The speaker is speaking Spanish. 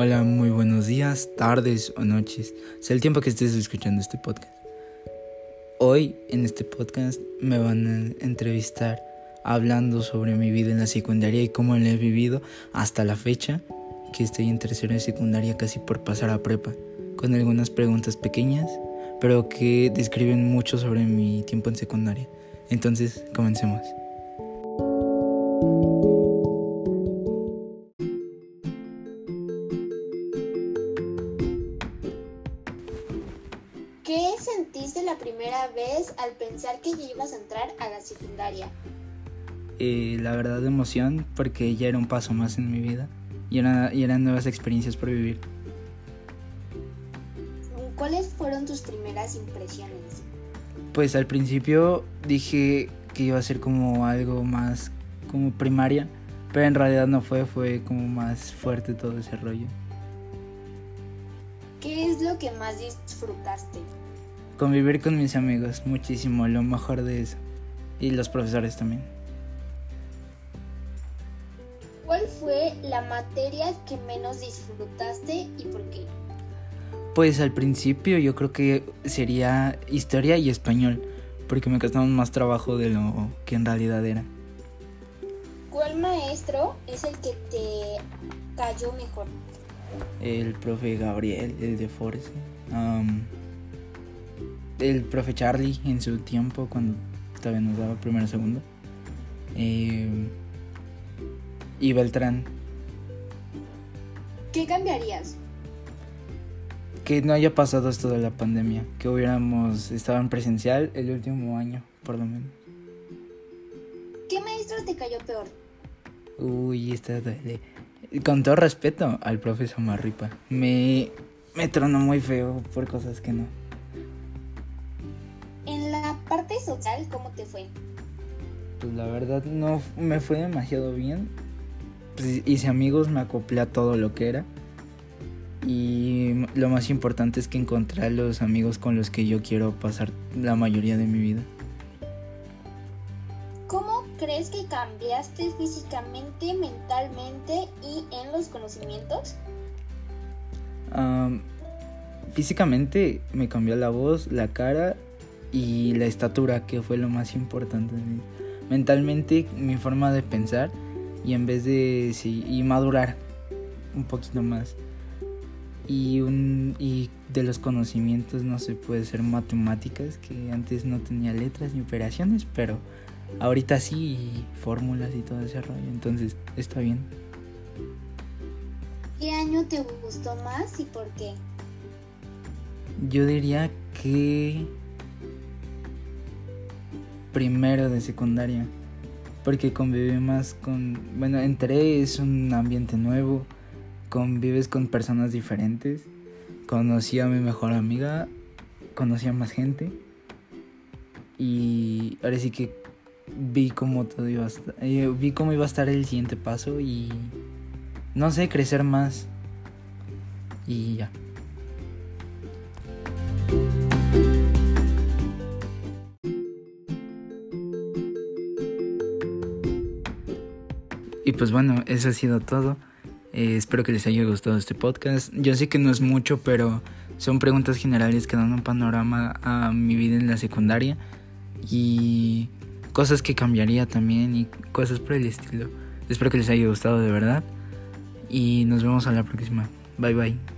Hola, muy buenos días, tardes o noches, sea el tiempo que estés escuchando este podcast. Hoy en este podcast me van a entrevistar hablando sobre mi vida en la secundaria y cómo la he vivido hasta la fecha que estoy en tercera de secundaria casi por pasar a prepa, con algunas preguntas pequeñas, pero que describen mucho sobre mi tiempo en secundaria. Entonces, comencemos. La primera vez al pensar que ya ibas a entrar a la secundaria? Eh, la verdad emoción porque ya era un paso más en mi vida y, era, y eran nuevas experiencias por vivir. ¿Cuáles fueron tus primeras impresiones? Pues al principio dije que iba a ser como algo más como primaria, pero en realidad no fue, fue como más fuerte todo ese rollo. ¿Qué es lo que más disfrutaste? Convivir con mis amigos, muchísimo, lo mejor de eso. Y los profesores también. ¿Cuál fue la materia que menos disfrutaste y por qué? Pues al principio yo creo que sería historia y español, porque me costaban más trabajo de lo que en realidad era. ¿Cuál maestro es el que te cayó mejor? El profe Gabriel, el de Force. Um, el profe Charlie en su tiempo, cuando todavía nos daba primero segundo. Eh, y Beltrán. ¿Qué cambiarías? Que no haya pasado esto de la pandemia, que hubiéramos estado en presencial el último año, por lo menos. ¿Qué maestro te cayó peor? Uy, esta duele. Con todo respeto al profe Samarripa. Me, me tronó muy feo por cosas que no. ¿Cómo te fue? Pues la verdad no me fue demasiado bien. Pues hice amigos, me acoplé a todo lo que era. Y lo más importante es que encontré a los amigos con los que yo quiero pasar la mayoría de mi vida. ¿Cómo crees que cambiaste físicamente, mentalmente y en los conocimientos? Um, físicamente me cambió la voz, la cara y la estatura, que fue lo más importante. Mentalmente mi forma de pensar y en vez de sí, y madurar un poquito más. Y, un, y de los conocimientos no se puede ser matemáticas, que antes no tenía letras ni operaciones, pero ahorita sí, y fórmulas y todo ese rollo, entonces está bien. ¿Qué año te gustó más y por qué? Yo diría que primero de secundaria, porque conviví más con, bueno, entré, es un ambiente nuevo, convives con personas diferentes, conocí a mi mejor amiga, conocí a más gente y ahora sí que vi cómo todo iba a estar, eh, vi cómo iba a estar el siguiente paso y no sé, crecer más y ya. Y pues bueno, eso ha sido todo. Eh, espero que les haya gustado este podcast. Yo sé que no es mucho, pero son preguntas generales que dan un panorama a mi vida en la secundaria y cosas que cambiaría también y cosas por el estilo. Espero que les haya gustado de verdad y nos vemos a la próxima. Bye bye.